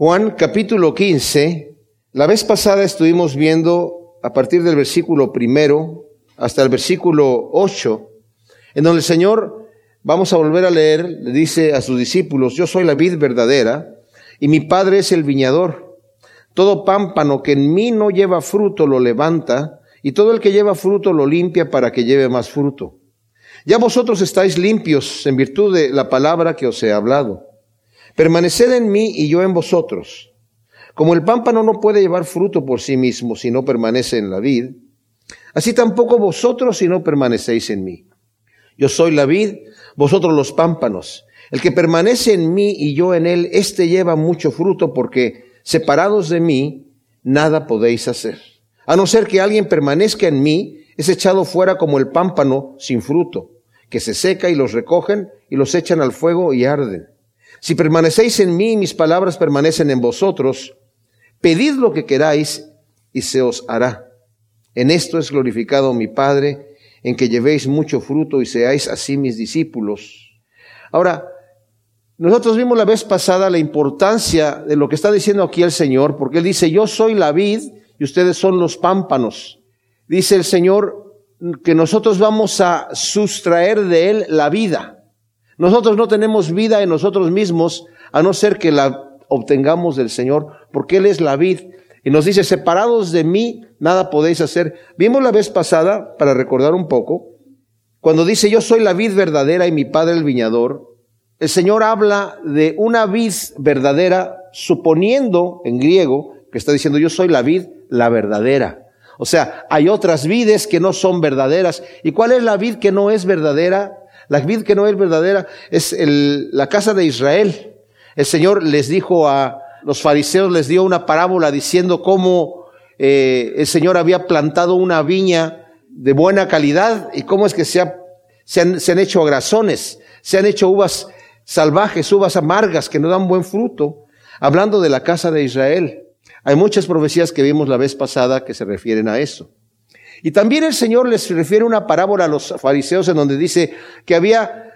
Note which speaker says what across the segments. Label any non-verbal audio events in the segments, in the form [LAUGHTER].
Speaker 1: Juan capítulo 15. La vez pasada estuvimos viendo a partir del versículo primero hasta el versículo 8, en donde el Señor, vamos a volver a leer, le dice a sus discípulos, yo soy la vid verdadera y mi Padre es el viñador. Todo pámpano que en mí no lleva fruto lo levanta y todo el que lleva fruto lo limpia para que lleve más fruto. Ya vosotros estáis limpios en virtud de la palabra que os he hablado. Permaneced en mí y yo en vosotros. Como el pámpano no puede llevar fruto por sí mismo si no permanece en la vid, así tampoco vosotros si no permanecéis en mí. Yo soy la vid, vosotros los pámpanos. El que permanece en mí y yo en él, éste lleva mucho fruto porque separados de mí, nada podéis hacer. A no ser que alguien permanezca en mí, es echado fuera como el pámpano sin fruto, que se seca y los recogen y los echan al fuego y arden. Si permanecéis en mí mis palabras permanecen en vosotros, pedid lo que queráis y se os hará. En esto es glorificado mi Padre, en que llevéis mucho fruto y seáis así mis discípulos. Ahora, nosotros vimos la vez pasada la importancia de lo que está diciendo aquí el Señor, porque Él dice, yo soy la vid y ustedes son los pámpanos. Dice el Señor que nosotros vamos a sustraer de Él la vida. Nosotros no tenemos vida en nosotros mismos a no ser que la obtengamos del Señor, porque Él es la vid. Y nos dice, separados de mí, nada podéis hacer. Vimos la vez pasada, para recordar un poco, cuando dice, yo soy la vid verdadera y mi Padre el viñador, el Señor habla de una vid verdadera, suponiendo en griego que está diciendo, yo soy la vid, la verdadera. O sea, hay otras vides que no son verdaderas. ¿Y cuál es la vid que no es verdadera? La vid que no es verdadera es el, la casa de Israel. El Señor les dijo a los fariseos, les dio una parábola diciendo cómo eh, el Señor había plantado una viña de buena calidad y cómo es que se, se, han, se han hecho agrazones, se han hecho uvas salvajes, uvas amargas que no dan buen fruto. Hablando de la casa de Israel, hay muchas profecías que vimos la vez pasada que se refieren a eso. Y también el Señor les refiere una parábola a los fariseos en donde dice que había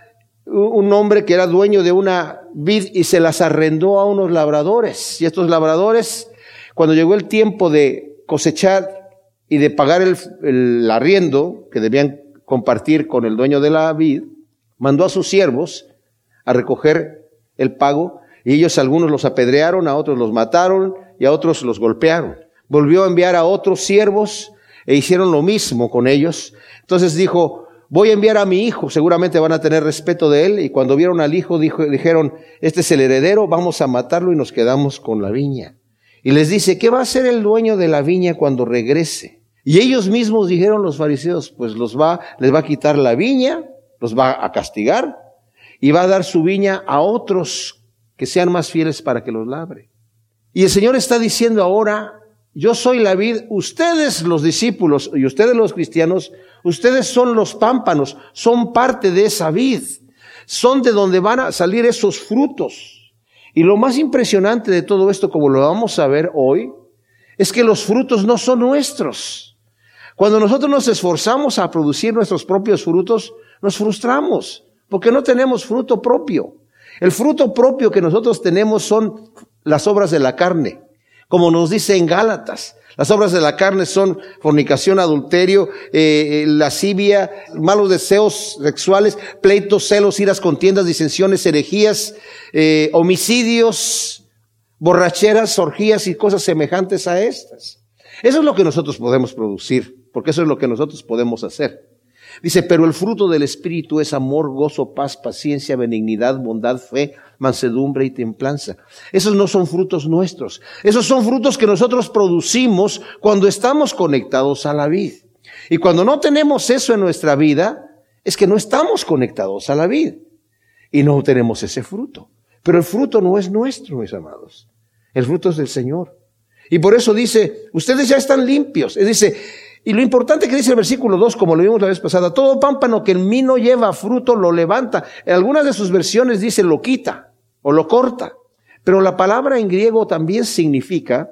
Speaker 1: un hombre que era dueño de una vid y se las arrendó a unos labradores. Y estos labradores, cuando llegó el tiempo de cosechar y de pagar el, arriendo que debían compartir con el dueño de la vid, mandó a sus siervos a recoger el pago y ellos algunos los apedrearon, a otros los mataron y a otros los golpearon. Volvió a enviar a otros siervos e hicieron lo mismo con ellos. Entonces dijo, voy a enviar a mi hijo, seguramente van a tener respeto de él. Y cuando vieron al hijo, dijo, dijeron, este es el heredero, vamos a matarlo y nos quedamos con la viña. Y les dice, ¿qué va a hacer el dueño de la viña cuando regrese? Y ellos mismos dijeron los fariseos, pues los va, les va a quitar la viña, los va a castigar y va a dar su viña a otros que sean más fieles para que los labre. Y el Señor está diciendo ahora, yo soy la vid, ustedes los discípulos y ustedes los cristianos, ustedes son los pámpanos, son parte de esa vid, son de donde van a salir esos frutos. Y lo más impresionante de todo esto, como lo vamos a ver hoy, es que los frutos no son nuestros. Cuando nosotros nos esforzamos a producir nuestros propios frutos, nos frustramos, porque no tenemos fruto propio. El fruto propio que nosotros tenemos son las obras de la carne como nos dice en Gálatas. Las obras de la carne son fornicación, adulterio, eh, eh, lascivia, malos deseos sexuales, pleitos, celos, iras, contiendas, disensiones, herejías, eh, homicidios, borracheras, orgías y cosas semejantes a estas. Eso es lo que nosotros podemos producir, porque eso es lo que nosotros podemos hacer. Dice, pero el fruto del Espíritu es amor, gozo, paz, paciencia, benignidad, bondad, fe, mansedumbre y templanza. Esos no son frutos nuestros. Esos son frutos que nosotros producimos cuando estamos conectados a la vida. Y cuando no tenemos eso en nuestra vida, es que no estamos conectados a la vida. Y no tenemos ese fruto. Pero el fruto no es nuestro, mis amados. El fruto es del Señor. Y por eso dice, ustedes ya están limpios. Es dice, y lo importante que dice el versículo 2, como lo vimos la vez pasada, todo pámpano que en mí no lleva fruto lo levanta. En algunas de sus versiones dice lo quita o lo corta. Pero la palabra en griego también significa,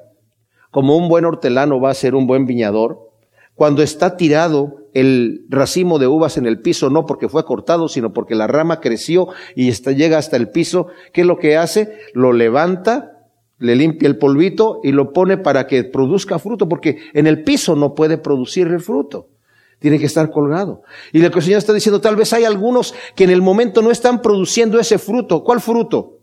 Speaker 1: como un buen hortelano va a ser un buen viñador, cuando está tirado el racimo de uvas en el piso, no porque fue cortado, sino porque la rama creció y está, llega hasta el piso, ¿qué es lo que hace? Lo levanta, le limpia el polvito y lo pone para que produzca fruto, porque en el piso no puede producir el fruto. Tiene que estar colgado. Y lo que el Señor está diciendo, tal vez hay algunos que en el momento no están produciendo ese fruto. ¿Cuál fruto?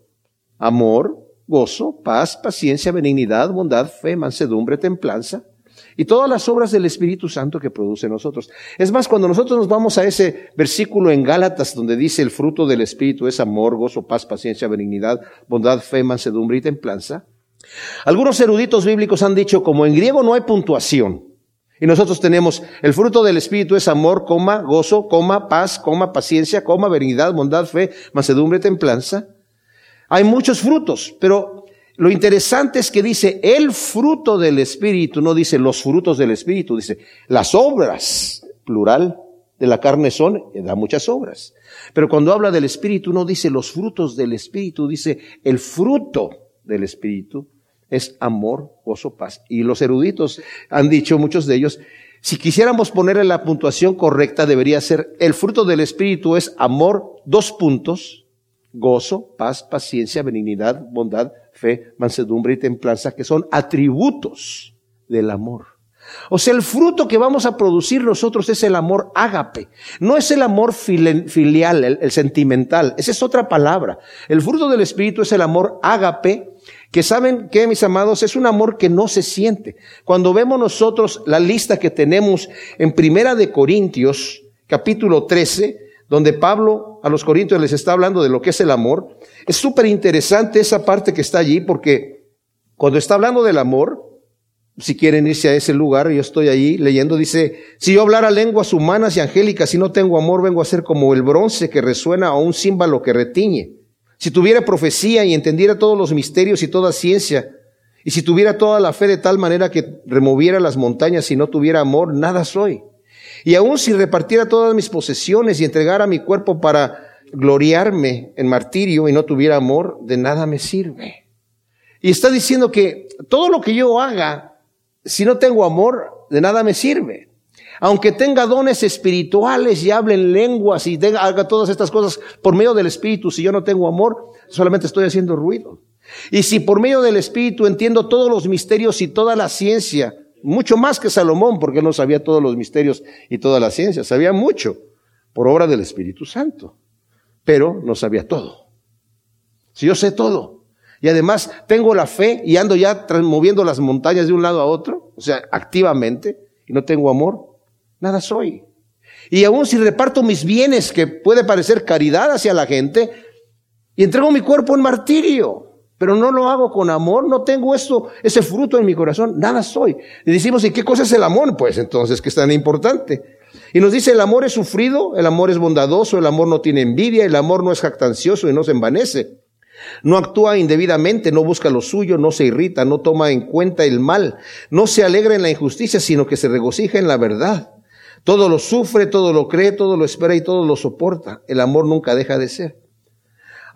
Speaker 1: Amor, gozo, paz, paciencia, benignidad, bondad, fe, mansedumbre, templanza y todas las obras del Espíritu Santo que produce nosotros. Es más, cuando nosotros nos vamos a ese versículo en Gálatas donde dice el fruto del Espíritu es amor, gozo, paz, paciencia, benignidad, bondad, fe, mansedumbre y templanza, algunos eruditos bíblicos han dicho como en griego no hay puntuación. Y nosotros tenemos el fruto del Espíritu es amor, coma, gozo, coma, paz, coma, paciencia, coma, benignidad, bondad, fe, mansedumbre, templanza. Hay muchos frutos, pero lo interesante es que dice el fruto del Espíritu, no dice los frutos del Espíritu, dice las obras, plural, de la carne son, da muchas obras. Pero cuando habla del Espíritu no dice los frutos del Espíritu, dice el fruto del Espíritu es amor, gozo, paz. Y los eruditos han dicho, muchos de ellos, si quisiéramos ponerle la puntuación correcta, debería ser el fruto del Espíritu es amor, dos puntos, gozo, paz, paciencia, benignidad, bondad, fe, mansedumbre y templanza, que son atributos del amor. O sea, el fruto que vamos a producir nosotros es el amor ágape. No es el amor filial, el, sentimental. Esa es otra palabra. El fruto del Espíritu es el amor ágape, que saben que, mis amados, es un amor que no se siente. Cuando vemos nosotros la lista que tenemos en Primera de Corintios, capítulo 13, donde Pablo a los Corintios les está hablando de lo que es el amor, es súper interesante esa parte que está allí porque cuando está hablando del amor, si quieren irse a ese lugar, yo estoy allí leyendo, dice, si yo hablara lenguas humanas y angélicas y no tengo amor, vengo a ser como el bronce que resuena o un címbalo que retiñe. Si tuviera profecía y entendiera todos los misterios y toda ciencia, y si tuviera toda la fe de tal manera que removiera las montañas y no tuviera amor, nada soy. Y aun si repartiera todas mis posesiones y entregara mi cuerpo para gloriarme en martirio y no tuviera amor, de nada me sirve. Y está diciendo que todo lo que yo haga, si no tengo amor, de nada me sirve. Aunque tenga dones espirituales y hable en lenguas y haga todas estas cosas por medio del Espíritu, si yo no tengo amor, solamente estoy haciendo ruido. Y si por medio del Espíritu entiendo todos los misterios y toda la ciencia, mucho más que Salomón, porque él no sabía todos los misterios y toda la ciencia, sabía mucho por obra del Espíritu Santo pero no sabía todo. Si yo sé todo, y además tengo la fe y ando ya moviendo las montañas de un lado a otro, o sea, activamente, y no tengo amor, nada soy. Y aún si reparto mis bienes, que puede parecer caridad hacia la gente, y entrego mi cuerpo en martirio, pero no lo hago con amor, no tengo esto, ese fruto en mi corazón, nada soy. Y decimos, ¿y qué cosa es el amor? Pues entonces, ¿qué es tan importante? Y nos dice, el amor es sufrido, el amor es bondadoso, el amor no tiene envidia, el amor no es jactancioso y no se envanece. No actúa indebidamente, no busca lo suyo, no se irrita, no toma en cuenta el mal, no se alegra en la injusticia, sino que se regocija en la verdad. Todo lo sufre, todo lo cree, todo lo espera y todo lo soporta. El amor nunca deja de ser.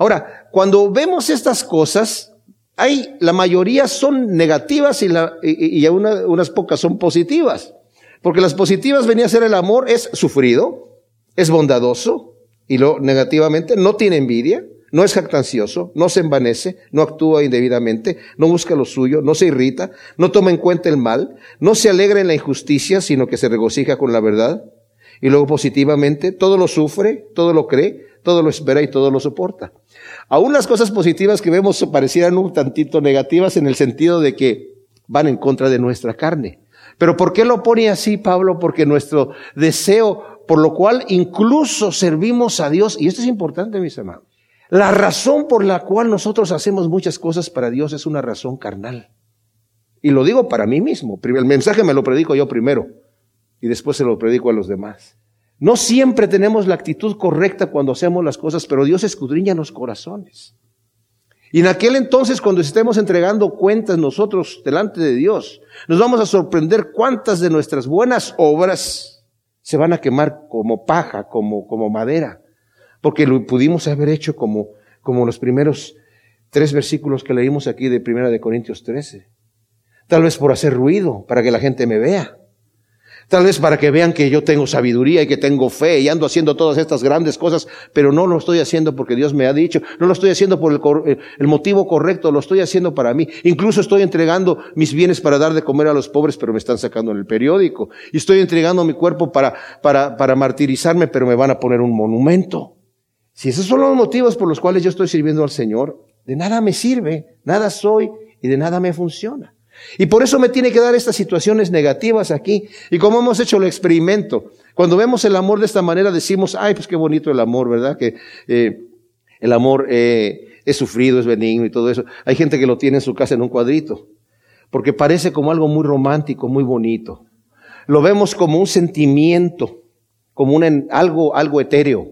Speaker 1: Ahora, cuando vemos estas cosas, hay, la mayoría son negativas y, unas pocas son positivas. Porque las positivas venía a ser el amor, es sufrido, es bondadoso, y lo negativamente no tiene envidia, no es jactancioso, no se envanece, no actúa indebidamente, no busca lo suyo, no se irrita, no toma en cuenta el mal, no se alegra en la injusticia, sino que se regocija con la verdad. Y luego positivamente, todo lo sufre, todo lo cree, todo lo espera y todo lo soporta. Aún las cosas positivas que vemos parecieran un tantito negativas en el sentido de que van en contra de nuestra carne. Pero ¿por qué lo pone así Pablo? Porque nuestro deseo, por lo cual incluso servimos a Dios, y esto es importante, mis hermanos, la razón por la cual nosotros hacemos muchas cosas para Dios es una razón carnal. Y lo digo para mí mismo. El mensaje me lo predico yo primero y después se lo predico a los demás. No siempre tenemos la actitud correcta cuando hacemos las cosas, pero Dios escudriña los corazones. Y en aquel entonces, cuando estemos entregando cuentas nosotros delante de Dios, nos vamos a sorprender cuántas de nuestras buenas obras se van a quemar como paja, como, como madera, porque lo pudimos haber hecho como, como los primeros tres versículos que leímos aquí de Primera de Corintios 13. Tal vez por hacer ruido, para que la gente me vea. Tal vez para que vean que yo tengo sabiduría y que tengo fe y ando haciendo todas estas grandes cosas, pero no lo estoy haciendo porque Dios me ha dicho, no lo estoy haciendo por el, el, motivo correcto, lo estoy haciendo para mí. Incluso estoy entregando mis bienes para dar de comer a los pobres, pero me están sacando en el periódico. Y estoy entregando mi cuerpo para, para, para martirizarme, pero me van a poner un monumento. Si esos son los motivos por los cuales yo estoy sirviendo al Señor, de nada me sirve, nada soy y de nada me funciona. Y por eso me tiene que dar estas situaciones negativas aquí. Y como hemos hecho el experimento, cuando vemos el amor de esta manera decimos, ay, pues qué bonito el amor, ¿verdad? Que eh, el amor eh, es sufrido, es benigno y todo eso. Hay gente que lo tiene en su casa en un cuadrito, porque parece como algo muy romántico, muy bonito. Lo vemos como un sentimiento, como un, algo, algo etéreo,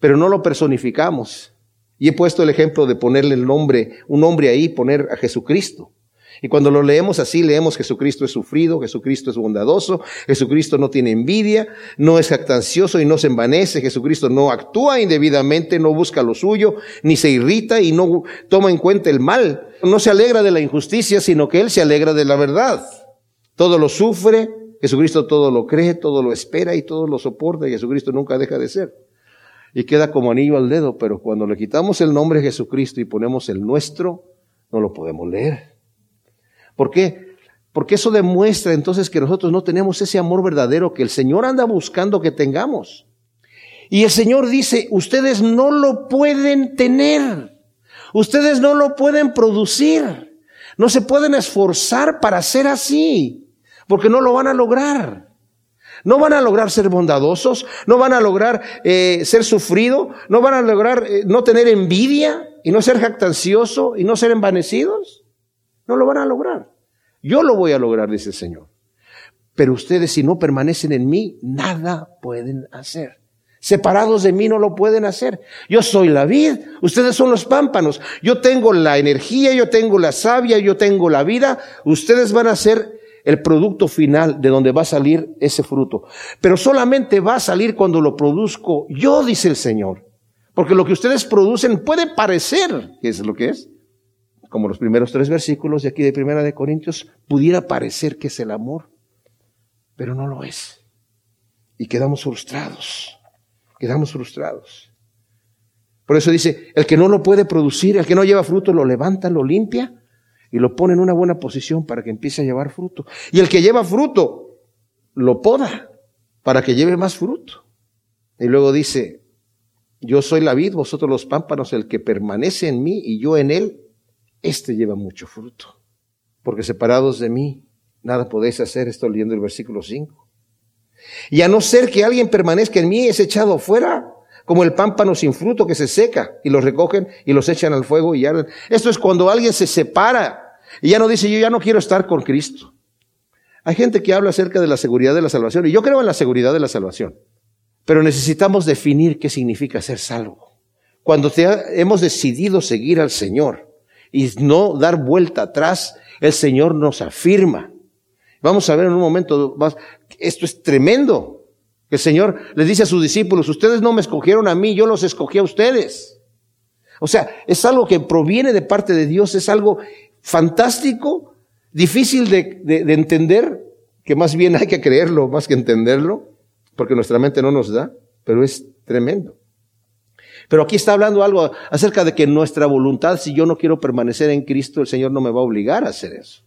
Speaker 1: pero no lo personificamos. Y he puesto el ejemplo de ponerle el nombre, un nombre ahí, poner a Jesucristo. Y cuando lo leemos así, leemos Jesucristo es sufrido, Jesucristo es bondadoso, Jesucristo no tiene envidia, no es jactancioso y no se envanece, Jesucristo no actúa indebidamente, no busca lo suyo, ni se irrita y no toma en cuenta el mal. No se alegra de la injusticia, sino que Él se alegra de la verdad. Todo lo sufre, Jesucristo todo lo cree, todo lo espera y todo lo soporta y Jesucristo nunca deja de ser. Y queda como anillo al dedo, pero cuando le quitamos el nombre Jesucristo y ponemos el nuestro, no lo podemos leer. ¿Por qué? Porque eso demuestra entonces que nosotros no tenemos ese amor verdadero que el Señor anda buscando que tengamos. Y el Señor dice, ustedes no lo pueden tener, ustedes no lo pueden producir, no se pueden esforzar para ser así, porque no lo van a lograr. No van a lograr ser bondadosos, no van a lograr eh, ser sufrido, no van a lograr eh, no tener envidia y no ser jactancioso y no ser envanecidos. No lo van a lograr. Yo lo voy a lograr, dice el Señor. Pero ustedes si no permanecen en mí, nada pueden hacer. Separados de mí no lo pueden hacer. Yo soy la vid, ustedes son los pámpanos. Yo tengo la energía, yo tengo la savia, yo tengo la vida. Ustedes van a ser el producto final de donde va a salir ese fruto. Pero solamente va a salir cuando lo produzco yo, dice el Señor. Porque lo que ustedes producen puede parecer que es lo que es como los primeros tres versículos de aquí de Primera de Corintios, pudiera parecer que es el amor, pero no lo es. Y quedamos frustrados, quedamos frustrados. Por eso dice, el que no lo puede producir, el que no lleva fruto, lo levanta, lo limpia y lo pone en una buena posición para que empiece a llevar fruto. Y el que lleva fruto, lo poda para que lleve más fruto. Y luego dice, yo soy la vid, vosotros los pámpanos, el que permanece en mí y yo en él, este lleva mucho fruto. Porque separados de mí, nada podéis hacer. Estoy leyendo el versículo 5. Y a no ser que alguien permanezca en mí, es echado fuera, como el pámpano sin fruto que se seca, y los recogen y los echan al fuego y arden. Esto es cuando alguien se separa y ya no dice, yo ya no quiero estar con Cristo. Hay gente que habla acerca de la seguridad de la salvación, y yo creo en la seguridad de la salvación, pero necesitamos definir qué significa ser salvo. Cuando hemos decidido seguir al Señor, y no dar vuelta atrás, el Señor nos afirma. Vamos a ver en un momento más, esto es tremendo. El Señor les dice a sus discípulos, ustedes no me escogieron a mí, yo los escogí a ustedes. O sea, es algo que proviene de parte de Dios, es algo fantástico, difícil de, de entender, que más bien [LAUGHS] hay que creerlo más que entenderlo, porque nuestra mente no nos da, pero es tremendo. Pero aquí está hablando algo acerca de que nuestra voluntad, si yo no quiero permanecer en Cristo, el Señor no me va a obligar a hacer eso.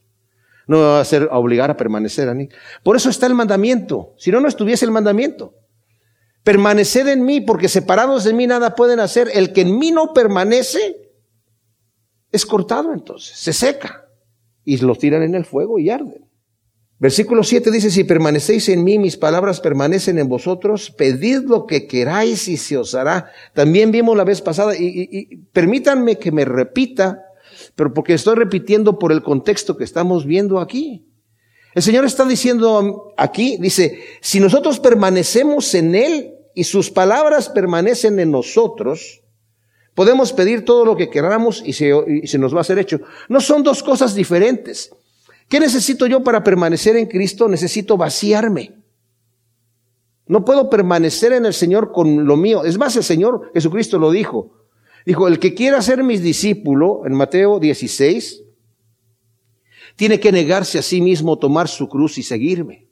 Speaker 1: No me va a hacer a obligar a permanecer en mí. Por eso está el mandamiento. Si no, no estuviese el mandamiento. Permaneced en mí, porque separados de mí nada pueden hacer. El que en mí no permanece es cortado entonces, se seca. Y lo tiran en el fuego y arden. Versículo 7 dice, si permanecéis en mí, mis palabras permanecen en vosotros, pedid lo que queráis y se os hará. También vimos la vez pasada, y, permítanme que me repita, pero porque estoy repitiendo por el contexto que estamos viendo aquí. El Señor está diciendo aquí, dice, si nosotros permanecemos en Él y sus palabras permanecen en nosotros, podemos pedir todo lo que queramos y se, y se nos va a ser hecho. No son dos cosas diferentes. ¿Qué necesito yo para permanecer en Cristo? Necesito vaciarme. No puedo permanecer en el Señor con lo mío. Es más, el Señor Jesucristo lo dijo. Dijo, el que quiera ser mi discípulo, en Mateo 16, tiene que negarse a sí mismo, tomar su cruz y seguirme.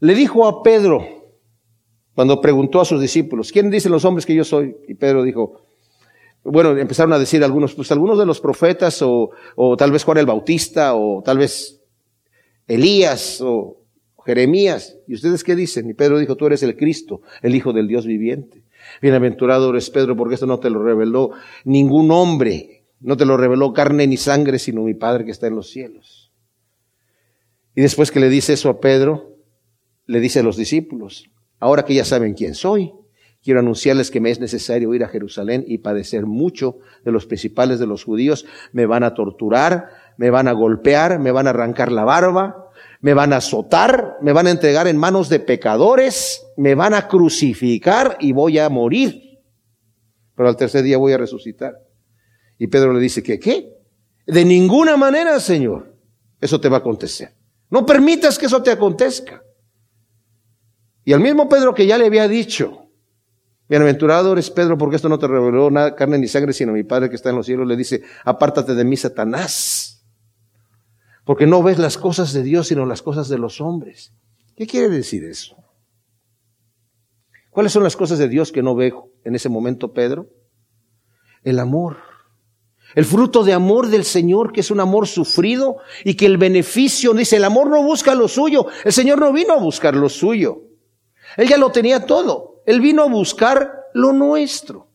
Speaker 1: le dijo a Pedro, cuando preguntó a sus discípulos, ¿quién dicen los hombres que yo soy? Y Pedro dijo, bueno, empezaron a decir algunos, pues algunos de los profetas, o, o tal vez Juan el Bautista, o tal vez Elías, o Jeremías. ¿Y ustedes qué dicen? Y Pedro dijo, tú eres el Cristo, el Hijo del Dios viviente. Bienaventurado eres Pedro, porque esto no te lo reveló ningún hombre, no te lo reveló carne ni sangre, sino mi Padre que está en los cielos. Y después que le dice eso a Pedro, le dice a los discípulos, ahora que ya saben quién soy, quiero anunciarles que me es necesario ir a Jerusalén y padecer mucho de los principales de los judíos. Me van a torturar, me van a golpear, me van a arrancar la barba, me van a azotar, me van a entregar en manos de pecadores, me van a crucificar y voy a morir. Pero al tercer día voy a resucitar. Y Pedro le dice que, ¿qué? De ninguna manera, Señor, eso te va a acontecer. No permitas que eso te acontezca. Y al mismo Pedro que ya le había dicho, Bienaventurado eres Pedro, porque esto no te reveló nada, carne ni sangre, sino mi Padre que está en los cielos, le dice, apártate de mí, Satanás, porque no ves las cosas de Dios, sino las cosas de los hombres. ¿Qué quiere decir eso? ¿Cuáles son las cosas de Dios que no ve en ese momento Pedro? El amor. El fruto de amor del Señor, que es un amor sufrido y que el beneficio, dice, el amor no busca lo suyo. El Señor no vino a buscar lo suyo. Él ya lo tenía todo. Él vino a buscar lo nuestro.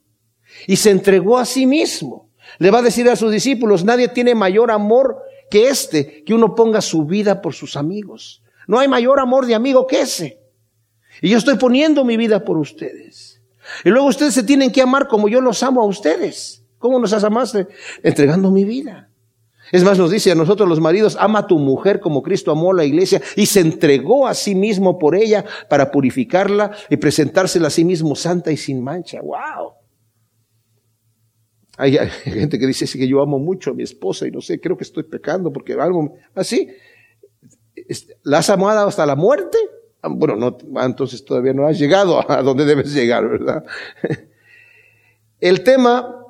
Speaker 1: Y se entregó a sí mismo. Le va a decir a sus discípulos, nadie tiene mayor amor que este, que uno ponga su vida por sus amigos. No hay mayor amor de amigo que ese. Y yo estoy poniendo mi vida por ustedes. Y luego ustedes se tienen que amar como yo los amo a ustedes. ¿Cómo nos amaste? Entregando mi vida. Es más, nos dice a nosotros los maridos, ama a tu mujer como Cristo amó a la iglesia y se entregó a sí mismo por ella para purificarla y presentársela a sí mismo santa y sin mancha. ¡Wow! Hay, gente que dice que yo amo mucho a mi esposa y no sé, creo que estoy pecando porque algo así. ¿La has amado hasta la muerte? Ah, bueno, no, ah, entonces todavía no has llegado a donde debes llegar, ¿verdad? [LAUGHS] El tema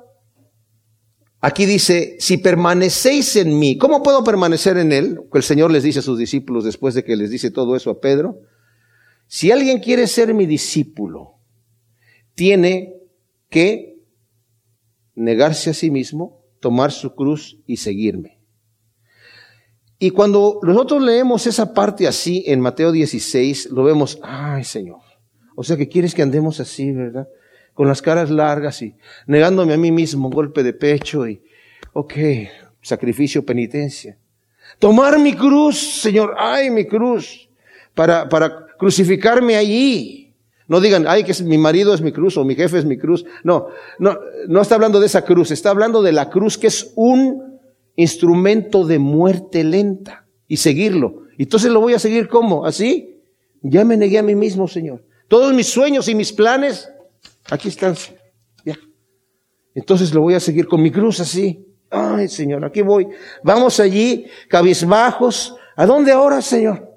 Speaker 1: Aquí dice, si permanecéis en mí, ¿cómo puedo permanecer en él? El Señor les dice a sus discípulos después de que les dice todo eso a Pedro. Si alguien quiere ser mi discípulo, tiene que negarse a sí mismo, tomar su cruz y seguirme. Y cuando nosotros leemos esa parte así en Mateo 16, lo vemos, ay Señor, o sea que quieres que andemos así, ¿verdad? Con las caras largas y negándome a mí mismo un golpe de pecho y, ok, sacrificio, penitencia. Tomar mi cruz, Señor, ay, mi cruz, para, para crucificarme allí. No digan, ay, que mi marido es mi cruz o mi jefe es mi cruz. No, no, no está hablando de esa cruz, está hablando de la cruz que es un instrumento de muerte lenta y seguirlo. Entonces lo voy a seguir como, así. Ya me negué a mí mismo, Señor. Todos mis sueños y mis planes Aquí están. Ya. Entonces lo voy a seguir con mi cruz así. Ay, Señor, aquí voy. Vamos allí, cabizbajos. ¿A dónde ahora, Señor?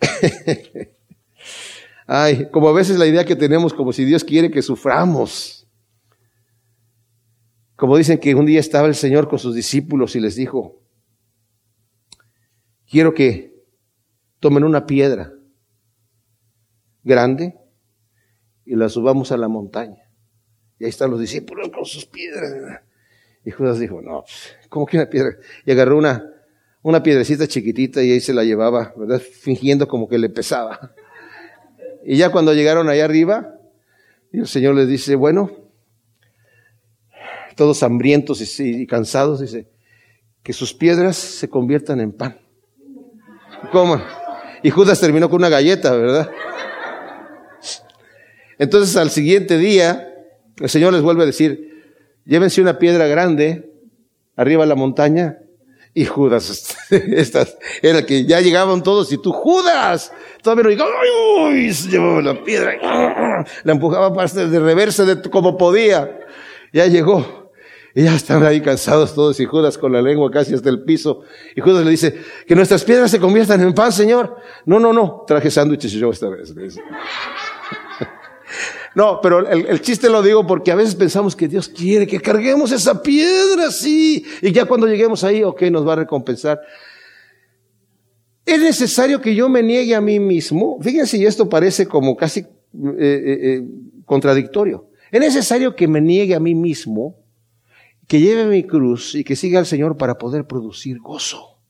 Speaker 1: [LAUGHS] Ay, como a veces la idea que tenemos, como si Dios quiere que suframos. Como dicen que un día estaba el Señor con sus discípulos y les dijo, quiero que tomen una piedra grande y la subamos a la montaña. Y ahí están los discípulos con sus piedras. Y Judas dijo, no, pues, ¿cómo que una piedra? Y agarró una, una piedrecita chiquitita y ahí se la llevaba, ¿verdad? Fingiendo como que le pesaba. Y ya cuando llegaron allá arriba, el Señor les dice, bueno, todos hambrientos y, cansados, dice, que sus piedras se conviertan en pan. ¿Cómo? Y Judas terminó con una galleta, ¿verdad? Entonces al siguiente día, el Señor les vuelve a decir, llévense una piedra grande arriba a la montaña. Y Judas, [LAUGHS] estas, era que ya llegaban todos y tú, Judas, todavía no llegaba, uy, se llevaba la piedra, [LAUGHS] la empujaba para de reversa de como podía. Ya llegó. Y ya están ahí cansados todos y Judas con la lengua casi hasta el piso. Y Judas le dice, que nuestras piedras se conviertan en pan, Señor. No, no, no, traje sándwiches yo esta vez. No, pero el, chiste lo digo porque a veces pensamos que Dios quiere que carguemos esa piedra así. Y ya cuando lleguemos ahí, ok, nos va a recompensar. Es necesario que yo me niegue a mí mismo. Fíjense, y esto parece como casi eh, eh, eh, contradictorio. Es necesario que me niegue a mí mismo, que lleve mi cruz y que siga al Señor para poder producir gozo,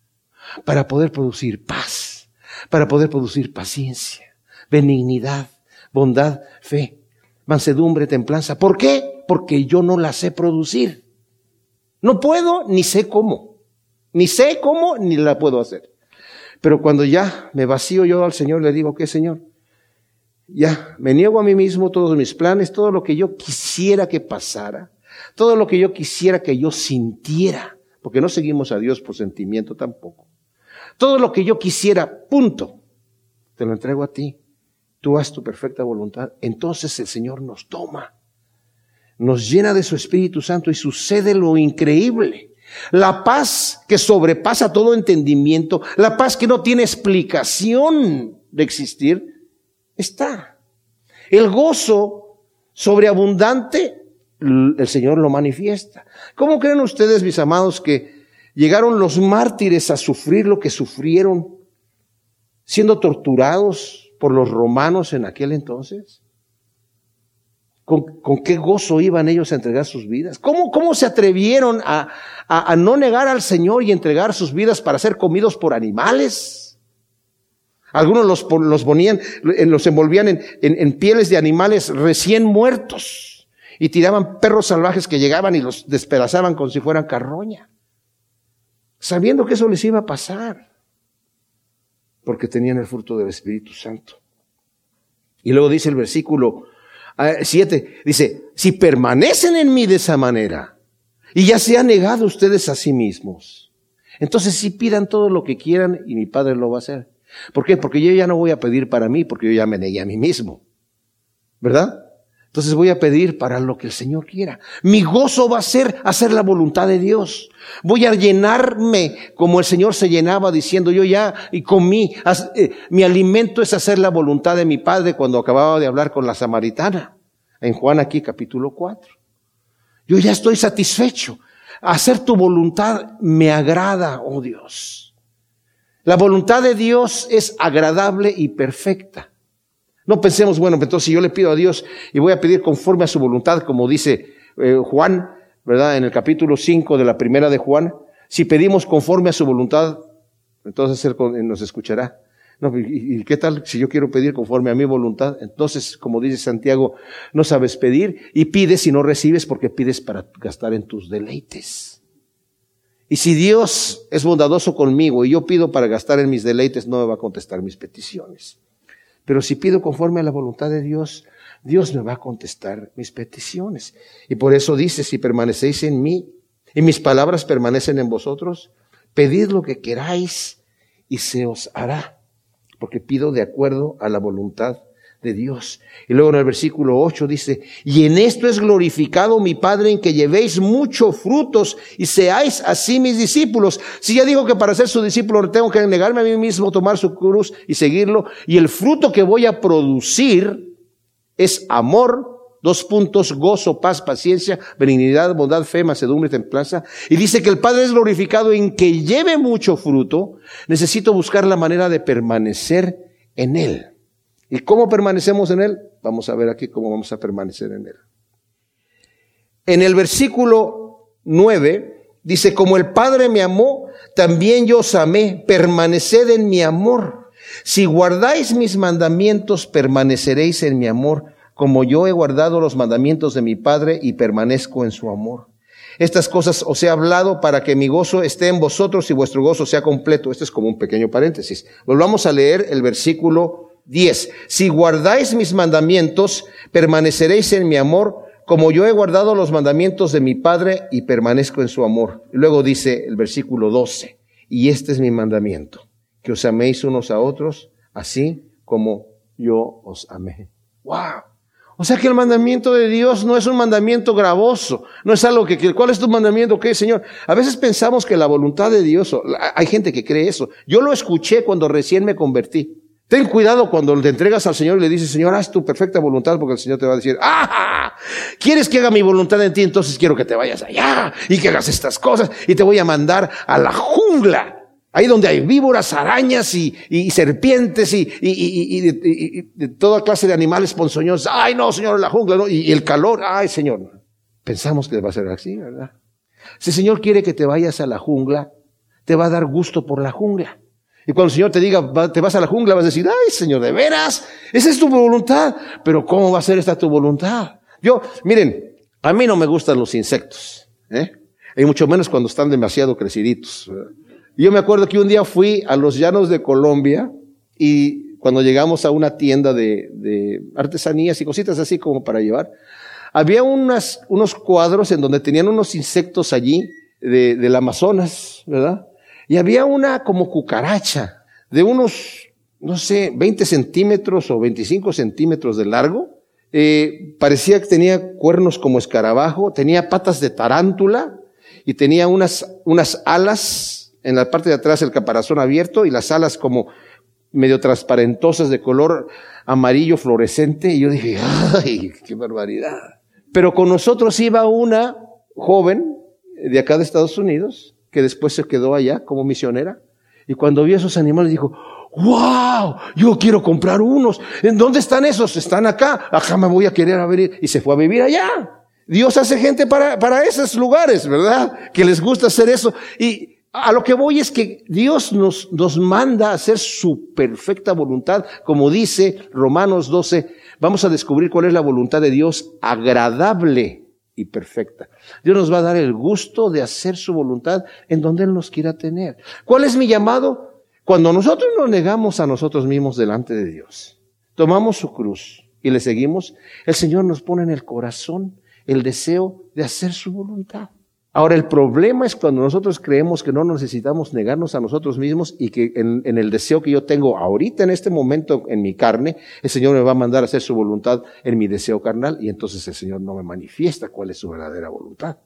Speaker 1: para poder producir paz, para poder producir paciencia, benignidad, bondad, fe, mansedumbre, templanza. ¿Por qué? Porque yo no la sé producir. No puedo ni sé cómo. Ni sé cómo ni la puedo hacer. Pero cuando ya me vacío yo al Señor, le digo, ¿qué Señor? Ya, me niego a mí mismo todos mis planes, todo lo que yo quisiera que pasara, todo lo que yo quisiera que yo sintiera, porque no seguimos a Dios por sentimiento tampoco. Todo lo que yo quisiera, punto, te lo entrego a ti. Tú haz tu perfecta voluntad. Entonces el Señor nos toma, nos llena de su Espíritu Santo y sucede lo increíble. La paz que sobrepasa todo entendimiento, la paz que no tiene explicación de existir, está. El gozo sobreabundante, el Señor lo manifiesta. ¿Cómo creen ustedes, mis amados, que llegaron los mártires a sufrir lo que sufrieron siendo torturados por los romanos en aquel entonces? ¿Con, qué gozo iban ellos a entregar sus vidas? ¿Cómo, cómo se atrevieron a, no negar al Señor y entregar sus vidas para ser comidos por animales? Algunos los, los ponían, los envolvían en, en, pieles de animales recién muertos y tiraban perros salvajes que llegaban y los despedazaban como si fueran carroña, sabiendo que eso les iba a pasar, porque tenían el fruto del Espíritu Santo. Y luego dice el versículo 7, ah, dice, si permanecen en mí de esa manera, y ya se han negado ustedes a sí mismos, entonces sí pidan todo lo que quieran y mi Padre lo va a hacer. ¿Por qué? Porque yo ya no voy a pedir para mí, porque yo ya me negué a mí mismo. ¿Verdad? Entonces voy a pedir para lo que el Señor quiera. Mi gozo va a ser hacer la voluntad de Dios. Voy a llenarme como el Señor se llenaba diciendo yo ya y comí. Eh, mi alimento es hacer la voluntad de mi Padre cuando acababa de hablar con la samaritana. En Juan aquí capítulo 4. Yo ya estoy satisfecho. Hacer tu voluntad me agrada, oh Dios. La voluntad de Dios es agradable y perfecta. No pensemos, bueno, entonces si yo le pido a Dios y voy a pedir conforme a su voluntad, como dice eh, Juan, ¿verdad? En el capítulo 5 de la primera de Juan, si pedimos conforme a su voluntad, entonces Él nos escuchará. No, ¿y, qué tal si yo quiero pedir conforme a mi voluntad? Entonces, como dice Santiago, no sabes pedir y pides y no recibes porque pides para gastar en tus deleites. Y si Dios es bondadoso conmigo y yo pido para gastar en mis deleites, no me va a contestar mis peticiones. Pero si pido conforme a la voluntad de Dios, Dios me va a contestar mis peticiones. Y por eso dice, si permanecéis en mí y mis palabras permanecen en vosotros, pedid lo que queráis y se os hará, porque pido de acuerdo a la voluntad de Dios. Y luego en el versículo 8 dice, y en esto es glorificado mi Padre en que llevéis muchos frutos y seáis así mis discípulos. Si ya digo que para ser su discípulo tengo que negarme a mí mismo, tomar su cruz y seguirlo, y el fruto que voy a producir es amor, dos puntos, gozo, paz, paciencia, benignidad, bondad, fe, macedumbre, templanza. Y dice que el Padre es glorificado en que lleve mucho fruto. Necesito buscar la manera de permanecer en Él. ¿Y cómo permanecemos en Él? Vamos a ver aquí cómo vamos a permanecer en Él. En el versículo 9 dice, como el Padre me amó, también yo os amé, permaneced en mi amor. Si guardáis mis mandamientos, permaneceréis en mi amor, como yo he guardado los mandamientos de mi Padre y permanezco en su amor. Estas cosas os he hablado para que mi gozo esté en vosotros y vuestro gozo sea completo. Este es como un pequeño paréntesis. Volvamos a leer el versículo 10. Si guardáis mis mandamientos, permaneceréis en mi amor, como yo he guardado los mandamientos de mi Padre y permanezco en su amor. Luego dice el versículo 12, y este es mi mandamiento, que os améis unos a otros, así como yo os amé. ¡Wow! O sea que el mandamiento de Dios no es un mandamiento gravoso, no es algo que, ¿cuál es tu mandamiento? ¿Qué, Señor? A veces pensamos que la voluntad de Dios, hay gente que cree eso. Yo lo escuché cuando recién me convertí. Ten cuidado cuando te entregas al Señor y le dices, Señor, haz tu perfecta voluntad, porque el Señor te va a decir, ah, ¿quieres que haga mi voluntad en ti? Entonces quiero que te vayas allá y que hagas estas cosas y te voy a mandar a la jungla. Ahí donde hay víboras, arañas y, serpientes y, y, de toda clase de animales ponzoñosos. Ay, no, Señor, la jungla, no. y el calor. Ay, Señor. Pensamos que va a ser así, ¿verdad? Si el Señor quiere que te vayas a la jungla, te va a dar gusto por la jungla. Y cuando el Señor te diga, te vas a la jungla, vas a decir, ay, Señor, de veras, esa es tu voluntad. Pero ¿cómo va a ser esta tu voluntad? Yo, miren, a mí no me gustan los insectos, ¿eh? Y mucho menos cuando están demasiado creciditos. Yo me acuerdo que un día fui a los llanos de Colombia y cuando llegamos a una tienda de, de artesanías y cositas así como para llevar, había unas, unos cuadros en donde tenían unos insectos allí de, del Amazonas, ¿verdad? Y había una como cucaracha de unos, no sé, 20 centímetros o 25 centímetros de largo. Eh, parecía que tenía cuernos como escarabajo, tenía patas de tarántula y tenía unas, unas alas en la parte de atrás el caparazón abierto y las alas como medio transparentosas de color amarillo fluorescente. Y yo dije, ¡ay, qué barbaridad! Pero con nosotros iba una joven de acá de Estados Unidos, que después se quedó allá como misionera, y cuando vio esos animales dijo, wow, yo quiero comprar unos. ¿En dónde están esos? Están acá. Acá me voy a querer a ver. Y se fue a vivir allá. Dios hace gente para, para esos lugares, ¿verdad? Que les gusta hacer eso. Y a lo que voy es que Dios nos, nos manda a hacer su perfecta voluntad, como dice Romanos 12, vamos a descubrir cuál es la voluntad de Dios agradable y perfecta. Dios nos va a dar el gusto de hacer su voluntad en donde Él nos quiera tener. ¿Cuál es mi llamado? Cuando nosotros nos negamos a nosotros mismos delante de Dios, tomamos su cruz y le seguimos, el Señor nos pone en el corazón el deseo de hacer su voluntad. Ahora, el problema es cuando nosotros creemos que no necesitamos negarnos a nosotros mismos y que en, el deseo que yo tengo ahorita, en este momento, en mi carne, el Señor me va a mandar a hacer su voluntad en mi deseo carnal y entonces el Señor no me manifiesta cuál es su verdadera voluntad.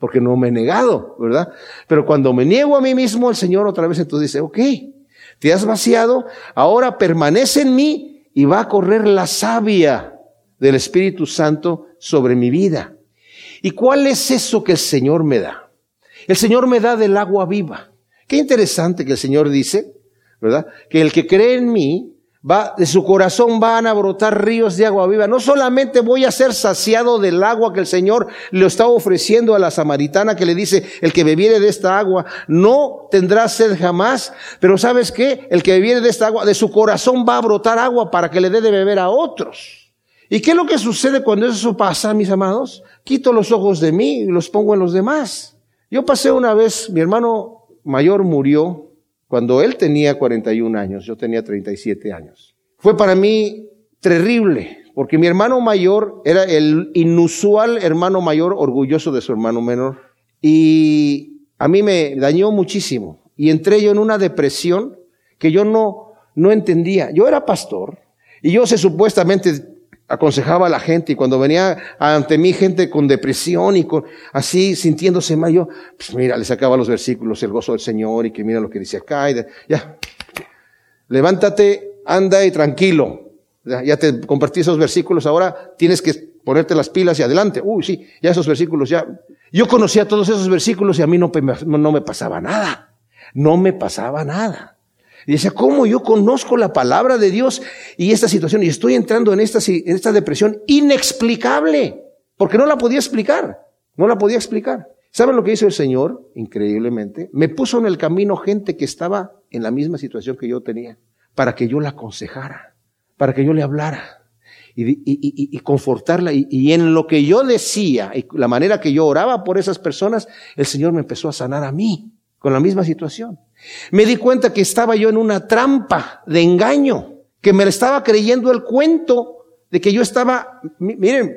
Speaker 1: Porque no me he negado, ¿verdad? Pero cuando me niego a mí mismo, el Señor otra vez entonces dice, ok, te has vaciado, ahora permanece en mí y va a correr la savia del Espíritu Santo sobre mi vida. ¿Y cuál es eso que el Señor me da? El Señor me da del agua viva. Qué interesante que el Señor dice, ¿verdad? Que el que cree en mí, va, de su corazón van a brotar ríos de agua viva. No solamente voy a ser saciado del agua que el Señor le está ofreciendo a la samaritana que le dice, el que bebiere de esta agua no tendrá sed jamás, pero ¿sabes qué? El que bebiere de esta agua, de su corazón va a brotar agua para que le dé de beber a otros. ¿Y qué es lo que sucede cuando eso pasa, mis amados? Quito los ojos de mí y los pongo en los demás. Yo pasé una vez, mi hermano mayor murió cuando él tenía 41 años, yo tenía 37 años. Fue para mí terrible, porque mi hermano mayor era el inusual hermano mayor orgulloso de su hermano menor. Y a mí me dañó muchísimo. Y entré yo en una depresión que yo no, no entendía. Yo era pastor y yo sé supuestamente aconsejaba a la gente y cuando venía ante mí gente con depresión y con así sintiéndose mal, yo, pues mira, le sacaba los versículos, el gozo del Señor y que mira lo que dice acá, y ya, levántate, anda y tranquilo. Ya, ya, te compartí esos versículos, ahora tienes que ponerte las pilas y adelante. Uy, sí, ya esos versículos, ya. Yo conocía todos esos versículos y a mí no, no me pasaba nada. No me pasaba nada. Y decía, ¿cómo yo conozco la palabra de Dios y esta situación? Y estoy entrando en esta, en esta depresión inexplicable, porque no la podía explicar, no la podía explicar. ¿Saben lo que hizo el Señor? Increíblemente. Me puso en el camino gente que estaba en la misma situación que yo tenía, para que yo la aconsejara, para que yo le hablara y, y, y confortarla. Y, en lo que yo decía y la manera que yo oraba por esas personas, el Señor me empezó a sanar a mí con la misma situación. Me di cuenta que estaba yo en una trampa de engaño, que me estaba creyendo el cuento de que yo estaba, miren,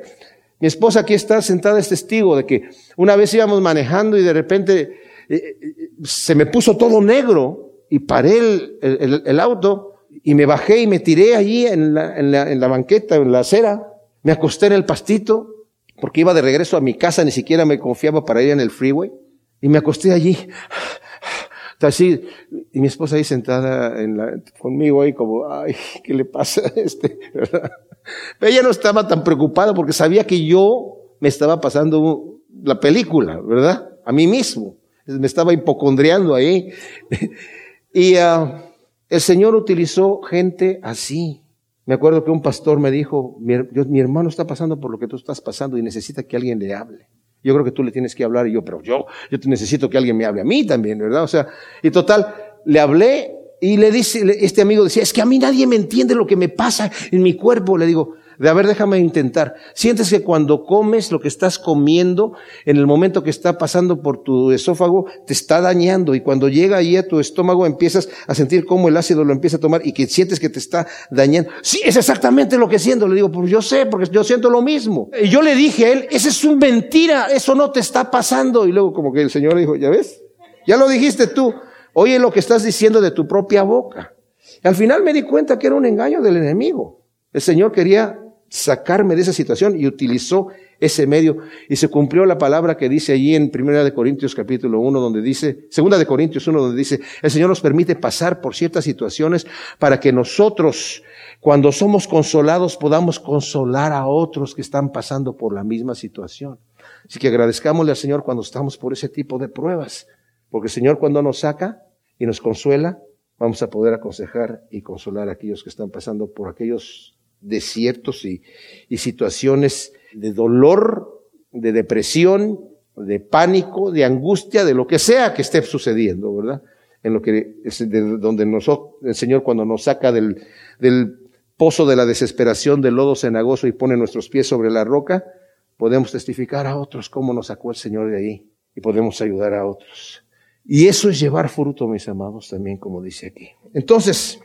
Speaker 1: mi esposa aquí está sentada, es testigo de que una vez íbamos manejando y de repente eh, eh, se me puso todo negro y paré el, el, auto y me bajé y me tiré allí en la, en, la, en la banqueta, en la acera, me acosté en el pastito porque iba de regreso a mi casa, ni siquiera me confiaba para ir en el freeway y me acosté allí así, y mi esposa ahí sentada conmigo ahí como, ay, ¿qué le pasa a este? [LAUGHS] Pero ella no estaba tan preocupada porque sabía que yo me estaba pasando la película, ¿verdad? A mí mismo. Me estaba hipocondriando ahí. [LAUGHS] Y ah, el Señor utilizó gente así. Me acuerdo que un pastor me dijo, mi, hermano está pasando por lo que tú estás pasando y necesita que alguien le hable. Yo creo que tú le tienes que hablar y yo, pero yo, yo necesito que alguien me hable a mí también, ¿verdad? O sea, y total, le hablé y le dice, este amigo decía, es que a mí nadie me entiende lo que me pasa en mi cuerpo. Le digo, de a ver, déjame intentar. Sientes que cuando comes lo que estás comiendo, en el momento que está pasando por tu esófago, te está dañando. Y cuando llega ahí a tu estómago, empiezas a sentir cómo el ácido lo empieza a tomar y que sientes que te está dañando. Sí, es exactamente lo que siento. Le digo, pues yo sé, porque yo siento lo mismo. Y yo le dije a él, esa es un mentira, eso no te está pasando. Y luego como que el Señor dijo, ¿ya ves? Ya lo dijiste tú. Oye lo que estás diciendo de tu propia boca. al final me di cuenta que era un engaño del enemigo. El Señor quería sacarme de esa situación y utilizó ese medio y se cumplió la palabra que dice allí en Primera de Corintios capítulo 1 donde dice, Segunda de Corintios 1 donde dice, el Señor nos permite pasar por ciertas situaciones para que nosotros cuando somos consolados podamos consolar a otros que están pasando por la misma situación. Así que agradezcámosle al Señor cuando estamos por ese tipo de pruebas, porque el Señor cuando nos saca y nos consuela, vamos a poder aconsejar y consolar a aquellos que están pasando por aquellos desiertos y, y situaciones de dolor, de depresión, de pánico, de angustia, de lo que sea que esté sucediendo, ¿verdad? En lo que es de donde nosotros, el Señor cuando nos saca del, del pozo de la desesperación, del lodo cenagoso y pone nuestros pies sobre la roca, podemos testificar a otros cómo nos sacó el Señor de ahí y podemos ayudar a otros. Y eso es llevar fruto, mis amados, también como dice aquí. Entonces,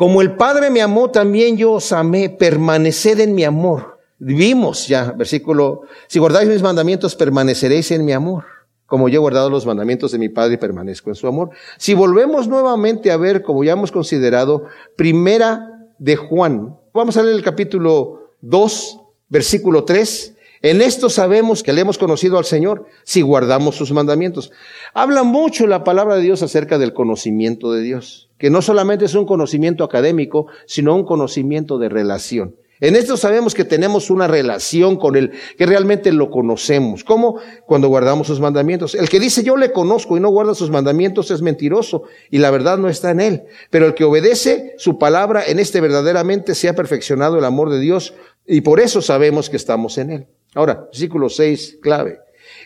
Speaker 1: como el Padre me amó, también yo os amé, permaneced en mi amor. Vimos ya, versículo, si guardáis mis mandamientos, permaneceréis en mi amor. Como yo he guardado los mandamientos de mi Padre permanezco en su amor. Si volvemos nuevamente a ver, como ya hemos considerado, primera de Juan. Vamos a leer el capítulo 2, versículo 3. En esto sabemos que le hemos conocido al Señor si guardamos sus mandamientos. Habla mucho la palabra de Dios acerca del conocimiento de Dios que no solamente es un conocimiento académico, sino un conocimiento de relación. En esto sabemos que tenemos una relación con Él, que realmente lo conocemos. ¿Cómo? Cuando guardamos sus mandamientos. El que dice yo le conozco y no guarda sus mandamientos es mentiroso y la verdad no está en Él. Pero el que obedece su palabra, en este verdaderamente se ha perfeccionado el amor de Dios y por eso sabemos que estamos en Él. Ahora, versículo 6, clave.